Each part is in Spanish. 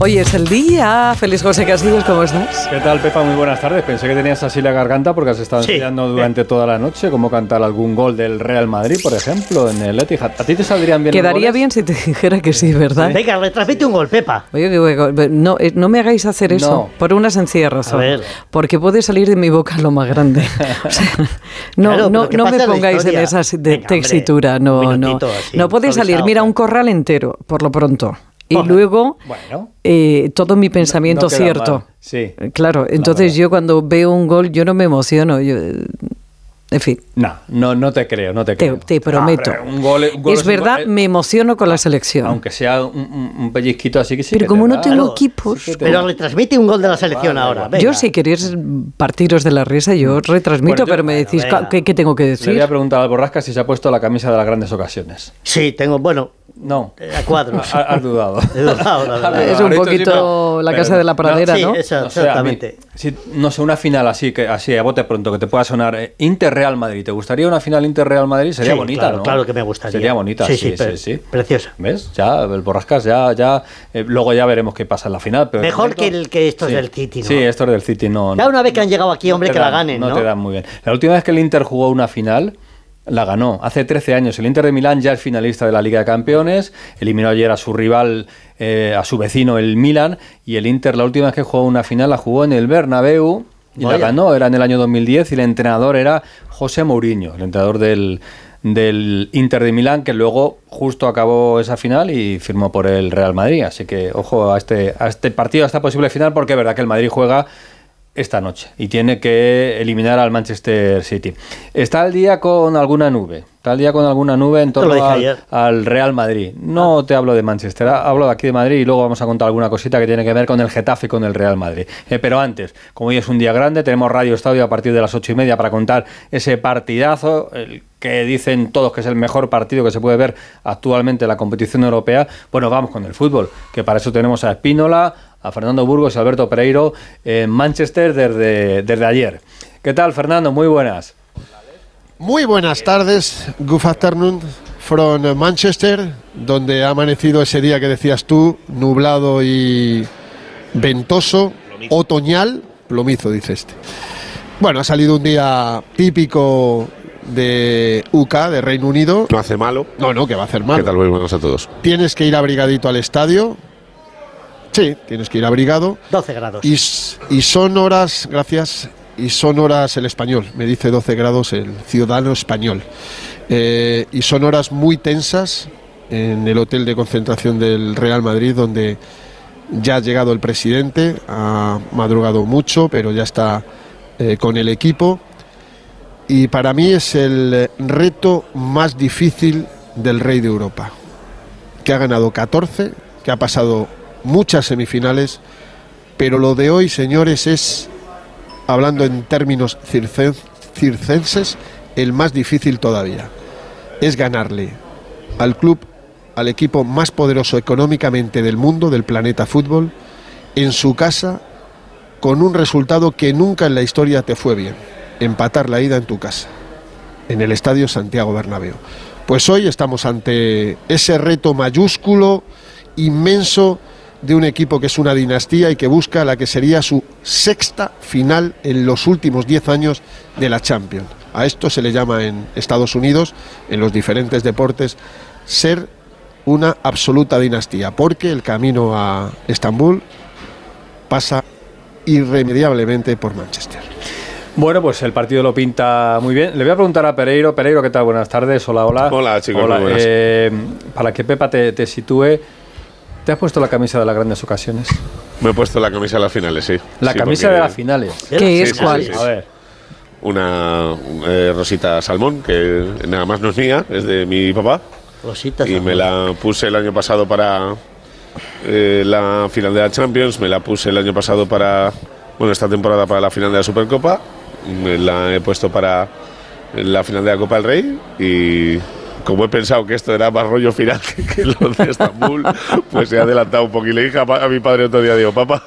Hoy es el día. Feliz José Casillas, ¿cómo estás? ¿Qué tal, Pepa? Muy buenas tardes. Pensé que tenías así la garganta porque has estado Sí. estudiando durante toda la noche cómo cantar algún gol del Real Madrid, por ejemplo, en el Etihad. ¿A ti te saldrían bien los Quedaría goles? bien si te dijera que sí, ¿verdad? Venga, retransmite un gol, Pepa. Oye, no, eh, no me hagáis hacer eso No. por una sencilla razón. A ver. Porque puede salir de mi boca lo más grande. O sea, no, Claro, me pongáis en esa de Venga, textura. No, no. así, no puede salir. Mira, un corral entero, por lo pronto. Y luego Bueno. eh, todo mi pensamiento no cierto. mal, sí. Eh, Claro, entonces yo cuando veo un gol, yo no me emociono. Yo, eh, en fin. No, no, no te creo, no te Te, creo. te prometo. Ah, un gol- un gol es verdad, gol- me emociono con la selección. Aunque sea un, un- un pellizquito así que sí. Pero que te como no tengo Claro, equipos, sí que te- Pero retransmite un gol de la selección ahora. venga. yo si queréis partiros de la risa, yo retransmito, Bueno, yo- pero me bueno, decís, venga. ¿qué, qué tengo que Le decir? voy a preguntar al Borrasca si se ha puesto la camisa de las grandes ocasiones. Sí, tengo, bueno, No. a cuadros. Ha- Has dudado. He dudado, la verdad. Es un Ahorita sí, poquito pero- la pero- casa de la pradera, sí, ¿no? mí- exactamente. si- no sé, una final así, que así a bote pronto, que te pueda sonar eh, Inter-Real Madrid. ¿Te gustaría una final Inter-Real Madrid? Sería Sí, bonita, claro, ¿no? claro que me gustaría. Sería bonita, sí, sí, sí, pre- sí. preciosa. ¿Ves? Ya, el Borrascas, ya, ya. eh, luego ya veremos qué pasa en la final. Pero Mejor momento- que el- que estos sí. del City, ¿no? Sí, estos del City no. Ya no. una vez que han llegado aquí, hombre, que la ganen, ¿no? No te dan muy bien. La última vez que el Inter jugó una final, la ganó. Hace 13 años. El Inter de Milán ya es finalista de la Liga de Campeones. Eliminó ayer a su rival, eh, a su vecino, el Milan. Y el Inter, la última vez que jugó una final, la jugó en el Bernabéu. Y la ganó, era en el año 2010 y el entrenador era José Mourinho, el entrenador del, del Inter de Milán, que luego justo acabó esa final y firmó por el Real Madrid. Así que ojo a este, a este partido, a esta posible final, porque es verdad que el Madrid juega esta noche y tiene que eliminar al Manchester City. Está al día con alguna nube, está al día con alguna nube en torno al, al Real Madrid. No te hablo de Manchester, ha- hablo de aquí de Madrid y luego vamos a contar alguna cosita que tiene que ver con el Getafe y con el Real Madrid. Eh, pero antes, como hoy es un día grande, tenemos Radio Estadio a partir de las ocho y media para contar ese partidazo, el que dicen todos que es el mejor partido que se puede ver actualmente en la competición europea. Bueno, vamos con el fútbol, que para eso tenemos a Espínola, a Fernando Burgos y Alberto Pereiro en Manchester desde, desde ayer. ¿Qué tal, Fernando? Muy buenas. Muy buenas tardes, good afternoon from Manchester, donde ha amanecido ese día que decías tú, nublado y ventoso, otoñal, plomizo dice este. Bueno, ha salido un día típico de UK, de Reino Unido. No hace malo. No, no, que va a hacer ¿Qué mal. tal? Muy buenos a todos. Tienes que ir abrigadito al estadio. Sí, tienes que ir abrigado. 12 grados. Y, y son horas, gracias, y son horas el español, me dice 12 grados el ciudadano español. Eh, y son horas muy tensas en el hotel de concentración del Real Madrid, donde ya ha llegado el presidente, ha madrugado mucho, pero ya está eh, con el equipo. Y para mí es el eh, reto más difícil del Rey de Europa, que ha ganado 14, que ha pasado muchas semifinales, pero lo de hoy, señores, es, hablando en términos circen- circenses, el más difícil todavía. Es ganarle al club, al equipo más poderoso económicamente del mundo, del planeta fútbol, en su casa, con un resultado que nunca en la historia te fue bien. Empatar la ida en tu casa, en el Estadio Santiago Bernabéu. Pues hoy estamos ante ese reto mayúsculo, inmenso, de un equipo que es una dinastía y que busca la que sería su sexta final en los últimos 10 años de la Champions. A esto se le llama en Estados Unidos, en los diferentes deportes, ser una absoluta dinastía, porque el camino a Estambul pasa irremediablemente por Manchester. Bueno, pues el partido lo pinta muy bien. Le voy a preguntar a Pereiro. Pereiro, ¿qué tal? Buenas tardes. Hola, hola. Hola, chicos, Hola, muy buenas. eh, para que Pepa te, te sitúe, ¿te has puesto la camisa de las grandes ocasiones? Me he puesto la camisa de las finales, sí. La Sí, camisa porque de las finales. ¿Qué Sí, es sí, cuál? sí, sí. A ver. Una eh, rosita salmón, que nada más no es mía, es de mi papá. Rositas. Y me la puse el año pasado para eh, la final de la Champions, me la puse el año pasado para, bueno, esta temporada para la final de la Supercopa, me la he puesto para la final de la Copa del Rey y, como he pensado que esto era más rollo final que, que lo de Estambul, pues he adelantado un poco. Y le dije a, pa- a mi padre otro día, digo, papá,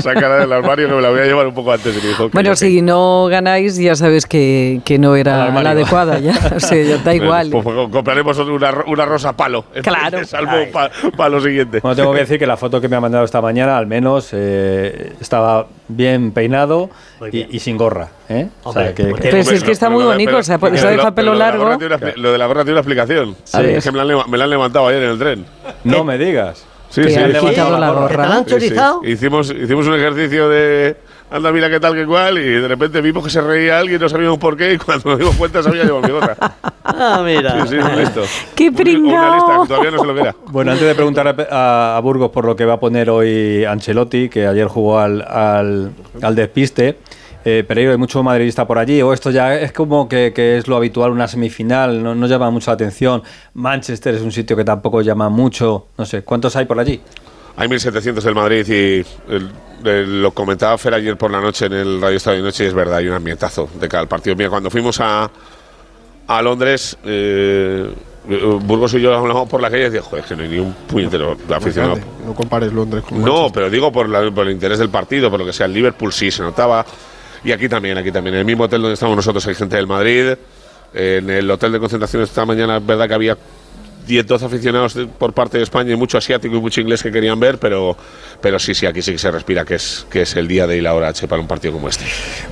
sácala del armario que me la voy a llevar un poco antes. Y me dijo que Bueno, que- si no ganáis, ya sabes que, que no era la adecuada, ya. O sea, ya da igual. Pues, pues, compraremos una, una rosa palo. Claro. Salvo para lo siguiente. Bueno, tengo que decir que la foto que me ha mandado esta mañana, al menos, eh, estaba bien peinado Muy y, bien. y sin gorra. ¿eh? O sea, Hombre, que- que- Pero si es que está muy bonito, o sea, por pero eso lo- deja pero pelo la largo. una Lo de la gorra tiene una explicación. Es que me la, han leva- me la han levantado ayer en el tren. no me digas. Sí, sí. han sí. levantado la ¿Que te la gorra. han Sí, sí. chorizado? Hicimos, hicimos un ejercicio de anda, mira qué tal, qué cual, y de repente vimos que se reía alguien, no sabíamos por qué, y cuando nos dimos cuenta llevado mi gorra. Ah, mira. Sí, sí, listo. ¡Qué pringao! Una lista que todavía no sé lo que era. Bueno, antes de preguntar a, a- a Burgos por lo que va a poner hoy Ancelotti, que ayer jugó al, al, al despiste, eh, Pereiro, hay mucho madridista por allí, o esto ya es como que, que es lo habitual, una semifinal, no, no llama mucho la atención. Manchester es un sitio que tampoco llama mucho, no sé, ¿cuántos hay por allí? Hay 1.700 del Madrid y el- el- lo comentaba Fer ayer por la noche en el Radio Estadio de Noche y es verdad, hay un ambientazo de cada partido. Mira, cuando fuimos a, a Londres, eh, Burgos y yo hablamos por la calle y decía, joder, que no hay ni un puñetero Muy aficionado. grande. No compares Londres con No, Manchester. pero digo por, la- por el interés del partido, por lo que sea. El Liverpool sí se notaba. Y aquí también, aquí también. En el mismo hotel donde estamos nosotros hay gente del Madrid. En el hotel de concentración esta mañana es verdad que había 10, 12 aficionados de- por parte de España y mucho asiático y mucho inglés que querían ver, pero, pero sí, sí, aquí sí que se respira que es, que es el día de y la hora H para un partido como este.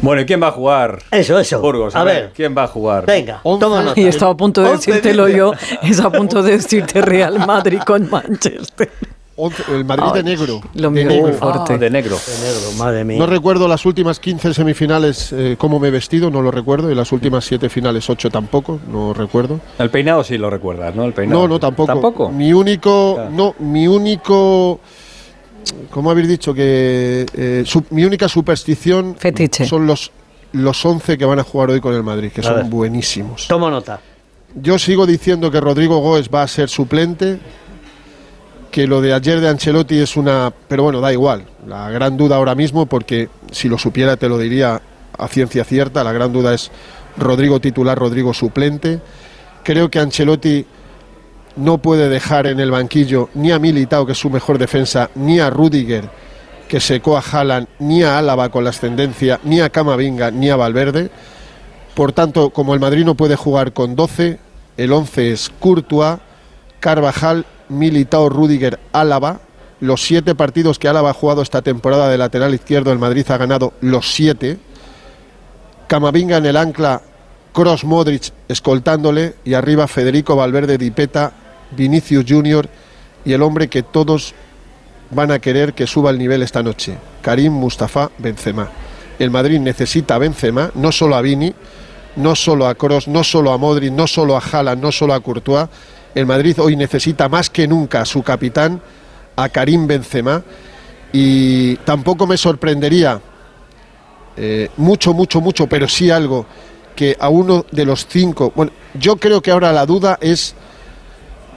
Bueno, ¿y quién va a jugar? Eso, eso. Burgos, a, A ver, ver. ¿quién va a jugar? Venga, toma nota. Y estaba a punto de decírtelo yo, es a punto de decirte Real Madrid con Manchester. El Madrid de negro. lo de mío negro. fuerte. Ah, de negro. De negro, madre mía. No recuerdo las últimas 15 semifinales eh, cómo me he vestido, no lo recuerdo. Y las últimas 7 finales, 8 tampoco, no recuerdo. El peinado sí lo recuerdas, ¿no? El peinado. No, no, tampoco. ¿Tampoco? Mi único. Ah. No, mi único. ¿Cómo habéis dicho? Que eh, su- mi única superstición Fetiche. son los, los 11 que van a jugar hoy con el Madrid, que A son ver. buenísimos. Toma nota. Yo sigo diciendo que Rodrigo Góez va a ser suplente, que lo de ayer de Ancelotti es una... Pero bueno, da igual. La gran duda ahora mismo, porque si lo supiera te lo diría a ciencia cierta, la gran duda es Rodrigo titular, Rodrigo suplente. Creo que Ancelotti no puede dejar en el banquillo ni a Militao, que es su mejor defensa, ni a Rudiger, que secó a Haaland, ni a Álava con la ascendencia, ni a Camavinga, ni a Valverde. Por tanto, como el Madrid no puede jugar con 12, el 11 es Courtois, Carvajal, Militao, Rudiger, Álava. Los siete partidos que Álava ha jugado esta temporada de lateral izquierdo, el Madrid ha ganado los siete. Camavinga en el ancla, Cross Modric escoltándole y arriba Federico Valverde Dipeta, Vinicius Junior y el hombre que todos van a querer que suba el nivel esta noche, Karim Mustafa Benzema. El Madrid necesita a Benzema, no solo a Vini, no solo a Kroos, no solo a Modric, no solo a Haaland, no solo a Courtois. El Madrid hoy necesita más que nunca a su capitán, a Karim Benzema. Y tampoco me sorprendería eh, mucho, mucho, mucho, pero sí algo que a uno de los cinco. Bueno, yo creo que ahora la duda es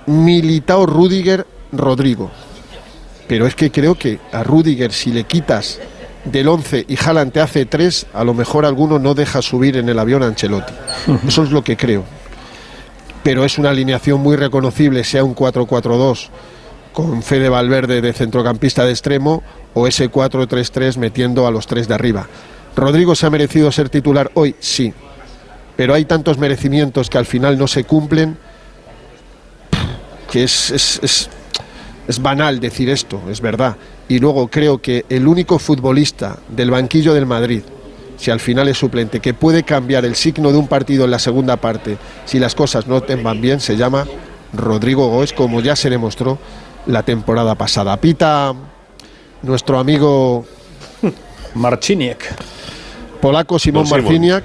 Militao, Rudiger, Rodrigo. Pero es que creo que a Rudiger, si le quitas del 11 y Haaland te hace 3, a lo mejor alguno no deja subir en el avión a Ancelotti. Eso es lo que creo. Pero es una alineación muy reconocible, sea un 4-4-2 con Fede Valverde de centrocampista de extremo o ese 4-3-3 metiendo a los tres de arriba. ¿Rodrigo se ha merecido ser titular hoy? Sí. Pero hay tantos merecimientos que al final no se cumplen que es, es, es- es banal decir esto, es verdad. Y luego creo que el único futbolista del banquillo del Madrid, si al final es suplente, que puede cambiar el signo de un partido en la segunda parte si las cosas no te van bien, se llama Rodrigo Goes, como ya se demostró la temporada pasada. Pita nuestro amigo Marciniak. polaco Simón Simón. Marciniak,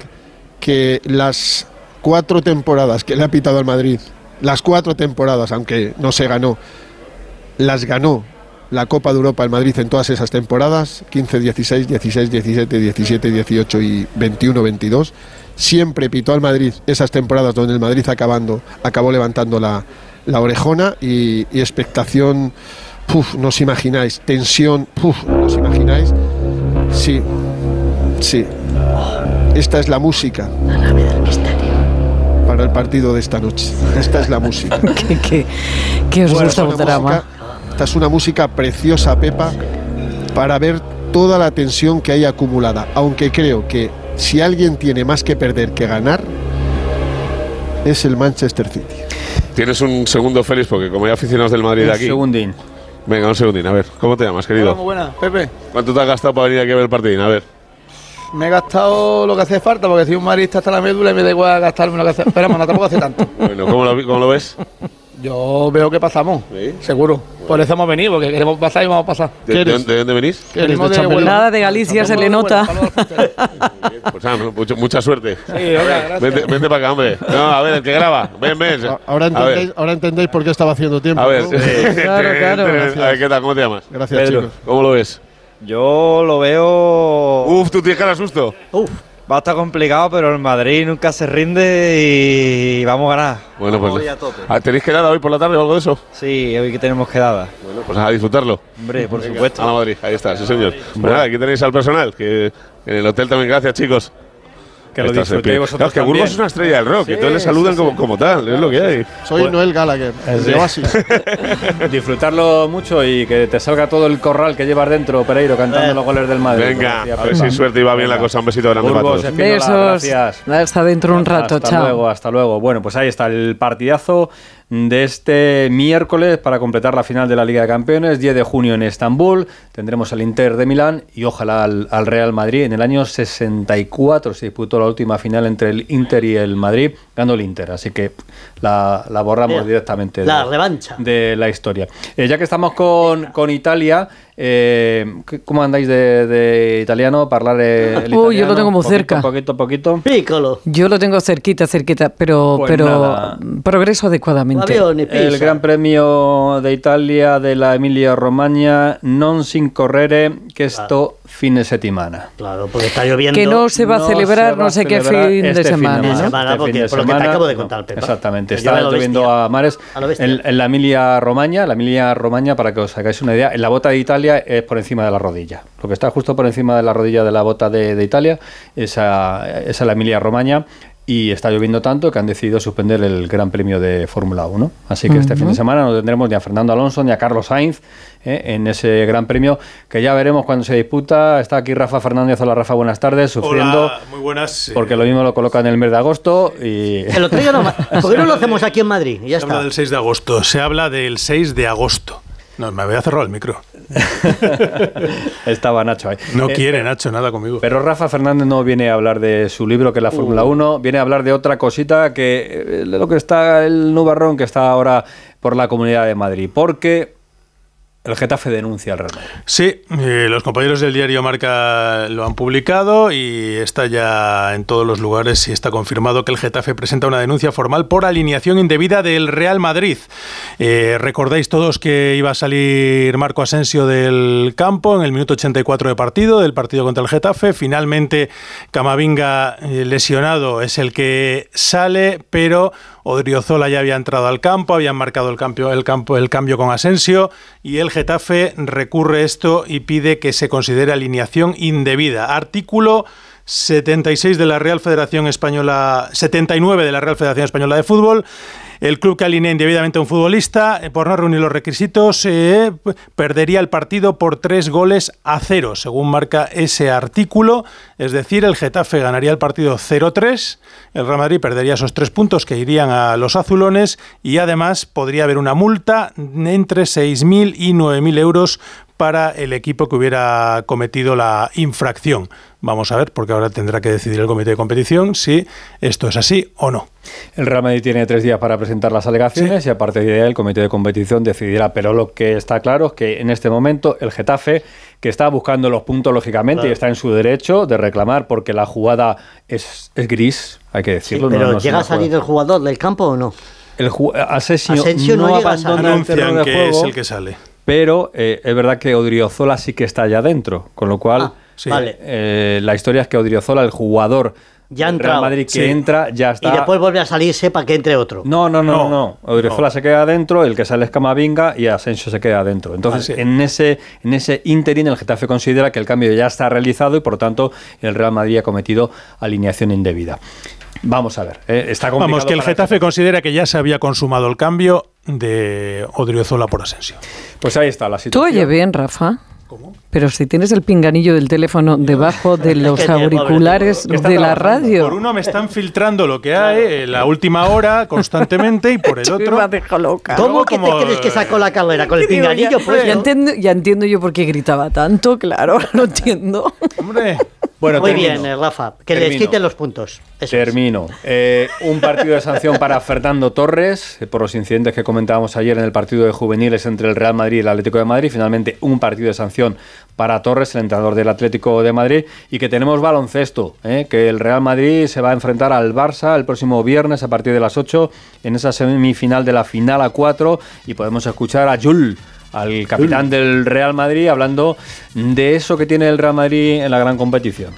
que las cuatro temporadas que le ha pitado al Madrid, las cuatro temporadas, aunque no se ganó, las ganó la Copa de Europa el Madrid en todas esas temporadas, 15, 16, 16, 17, 17, 18 y 21, 22. Siempre pitó al Madrid esas temporadas donde el Madrid acabando, acabó levantando la, la orejona y, y expectación, puf, no os imagináis, tensión, puf, no os imagináis. Sí, sí. Esta es la música. La nave del misterio. para el partido de esta noche. Esta es la música. ¿Qué, qué- qué os es gusta esta es una música preciosa, Pepa, para ver toda la tensión que hay acumulada. Aunque creo que si alguien tiene más que perder que ganar, es el Manchester City. Tienes un segundo, Félix, porque como hay aficionados del Madrid Un aquí. segundín. Venga, un segundín, a ver. ¿Cómo te llamas, Hola, muy querido? buena, Pepe. ¿Cuánto te has gastado para venir aquí a ver el partido? A ver. Me he gastado lo que hace falta porque soy un marista hasta la médula y me da igual gastarme lo que hace. Esperamos, no tampoco hace tanto. Bueno, ¿cómo lo, cómo lo ves? Yo veo que pasamos, Sí. seguro. Por eso hemos venido, porque queremos pasar y vamos a pasar. ¿De, ¿Qué de dónde, de dónde venís? ¿Qué eres, de? Huelva. Nada de Galicia se le de nota. De. Pues mucho- mucha suerte. Sí. Vente, vente para acá, hombre. No, a ver, el que graba. Ven, ven. Ahora entendéis, ahora entendéis por qué estaba haciendo tiempo. a ver. ¿no? Claro, claro. A ver, ¿qué tal? ¿Cómo te llamas? Gracias, Pedro. chicos. ¿Cómo lo ves? Yo lo veo. Uf, tú tienes cara de susto. Uf, va a estar complicado, pero el Madrid nunca se rinde y vamos a ganar. Bueno, Vamos pues. a tope. Ah, ¿Tenéis quedada hoy por la tarde o algo de eso? Sí, hoy que tenemos quedada. Bueno, pues a disfrutarlo. Hombre, por A la supuesto. Madrid, ahí está, sí señor. Pues nada, aquí tenéis al personal, que en el hotel también, gracias chicos. Que lo disfrutéis vosotros Claro, es que. Burgos es una estrella del rock, Sí, entonces le saludan sí, como, sí. como tal, es lo que hay. Soy Noel Gallagher, Sí. de Oasis. Disfrutarlo mucho y que te salga todo el corral que llevas dentro, Pereiro, cantando los goles del Madrid. Venga, como decía a ver si suerte y va bien la cosa. Un besito grande para Burgos, todos. Espínola, Besos. gracias. Hasta dentro un rato, hasta chao. luego, hasta luego. Bueno, pues ahí está el partidazo de este miércoles para completar la final de la Liga de Campeones, 10 de junio en Estambul. Tendremos al Inter de Milán y ojalá al, al Real Madrid. En el año 64 se disputó la última final entre el Inter y el Madrid, ganó el Inter. Así que la, la borramos Mira, directamente la de, revancha. de la historia. Eh, ya que estamos con, con Italia, eh, ¿qué- ¿cómo andáis de, de italiano? ¿Parlar eh, el Uy, yo lo italiano? tengo muy Poquito, cerca. Poquito, poquito. Piccolo. Yo lo tengo cerquita, cerquita, pero, Pues pero nada. progreso adecuadamente. El Gran Premio de Italia de la Emilia Romagna non sin correre que esto fin de settimana. Claro, porque está lloviendo. Que no se va a No celebrar no a sé qué fin de este semana. de ¿no? semana, Este porque fin de por lo que te semana, acabo de contar, Pepa. Exactamente, está lloviendo a mares. A. En, en la Emilia Romagna, la Emilia Romagna, para que os hagáis una idea, en la bota de Italia es por encima de la rodilla. Lo que está justo por encima de la rodilla de la bota de, de Italia, esa, esa es la Emilia Romagna. Y está lloviendo tanto que han decidido suspender el Gran Premio de Fórmula 1. Así que este fin de semana no tendremos ni a Fernando Alonso ni a Carlos Sainz eh, en ese Gran Premio que ya veremos cuando se disputa. Está aquí Rafa Fernández. Hola Rafa, buenas tardes. Sufriendo Hola, muy buenas. eh, porque lo mismo lo colocan en el mes de agosto y El otro día no, ¿Por qué no lo hacemos aquí en Madrid? Y ya se habla está. del 6 de agosto. Se habla del 6 de agosto. No, me había cerrado el micro. estaba Nacho ahí. No Eh, quiere, Nacho, nada conmigo. Pero Rafa Fernández no viene a hablar de su libro, que es la Fórmula 1, viene a hablar de otra cosita, que eh, de lo que está el nubarrón que está ahora por la Comunidad de Madrid. Porque el Getafe denuncia al Real Madrid. Sí, eh, los compañeros del diario Marca lo han publicado y está ya en todos los lugares y está confirmado que el Getafe presenta una denuncia formal por alineación indebida del Real Madrid. Eh, Recordáis todos que iba a salir Marco Asensio del campo en el minuto 84 de partido, del partido contra el Getafe. Finalmente Camavinga eh, lesionado es el que sale, pero Odriozola ya había entrado al campo, habían marcado el, cambio, el, cambio con Asensio y el Getafe recurre esto y pide que se considere alineación indebida. Artículo 76 de la Real Federación Española, 79 de la Real Federación Española de Fútbol. El club que alinea indebidamente a un futbolista eh, por no reunir los requisitos eh, perdería el partido por tres goles a cero, según marca ese artículo. Es decir, el Getafe ganaría el partido 0-3, el Real Madrid perdería esos tres puntos que irían a los azulones y además podría haber una multa entre 6.000 y 9.000 euros para el equipo que hubiera cometido la infracción. Vamos a ver, porque ahora tendrá que decidir el comité de competición si esto es así o no. El Real Madrid tiene tres días para presentar las alegaciones y a partir de ahí el comité de competición decidirá. Pero lo que está claro es que en este momento el Getafe, que está buscando los puntos lógicamente y está en su derecho de reclamar porque la jugada es, es gris, hay que decirlo. pero no ¿llega a salir jugada- el jugador del campo o no? El Asensio, Asensio no no, llega a salir. abandona el terreno de que es juego, el que sale. Pero eh, es verdad que Odriozola sí que está allá adentro, con lo cual Ah, Sí. Vale. eh, la historia es que Odriozola, el jugador Ya del Real. Madrid que Sí. entra, ya está. Y después vuelve a salirse para que entre otro. No, no, no, no. No, Odriozola no. se queda adentro, el que sale es Camavinga y Asensio se queda adentro. Entonces, Ah, sí. en ese en ese interín el Getafe considera que el cambio ya está realizado y por lo tanto el Real Madrid ha cometido alineación indebida. Vamos a ver, eh, está complicado Vamos, que el Getafe considera que ya se había consumado el cambio de Odriozola por Asensio. Pues ahí está la Tú situación. oye bien, Rafa. Pero si tienes el pinganillo del teléfono debajo de los que auriculares de la radio. Por uno me están filtrando lo que hay en la última hora constantemente y por el otro... Loca. ¿Cómo que como- te crees que sacó la carrera? Con el pinganillo, ya, pues. ya entiendo, ya entiendo yo por qué gritaba tanto, claro, lo entiendo. Hombre, Bueno, Muy termino. bien, eh, Rafa. Que les Termino. quiten los puntos. Eso es. Termino. Eh, un partido de sanción para Fernando Torres eh, por los incidentes que comentábamos ayer en el partido de juveniles entre el Real Madrid y el Atlético de Madrid. Finalmente, un partido de sanción para Torres, el entrenador del Atlético de Madrid. Y que tenemos baloncesto, eh, que el Real Madrid se va a enfrentar al Barça el próximo viernes a partir de las 8 en esa semifinal de la final a 4. Y podemos escuchar a Jules al capitán del Real Madrid, hablando de eso que tiene el Real Madrid en la gran competición.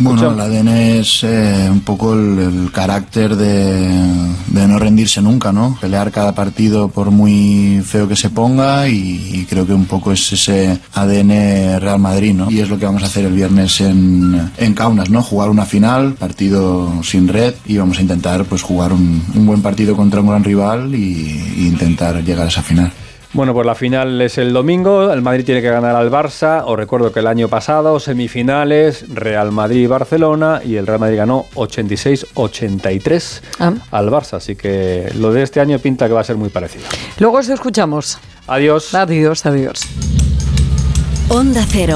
Bueno, el ADN es eh, un poco el, carácter de, no rendirse nunca, ¿no? Pelear cada partido por muy feo que se ponga y, creo que un poco es ese ADN Real Madrid, ¿no? Y es lo que vamos a hacer el viernes en, en Kaunas, ¿no? Jugar una final, partido sin red y vamos a intentar pues jugar un, un buen partido contra un gran rival y, y intentar llegar a esa final. Bueno, pues la final es el domingo. El Madrid tiene que ganar al Barça. Os recuerdo que el año pasado, semifinales, Real Madrid-Barcelona y el Real Madrid ganó 86-83 Ah. al Barça. Así que lo de este año pinta que va a ser muy parecido. Luego os escuchamos. Adiós. Adiós, adiós. Onda Cero.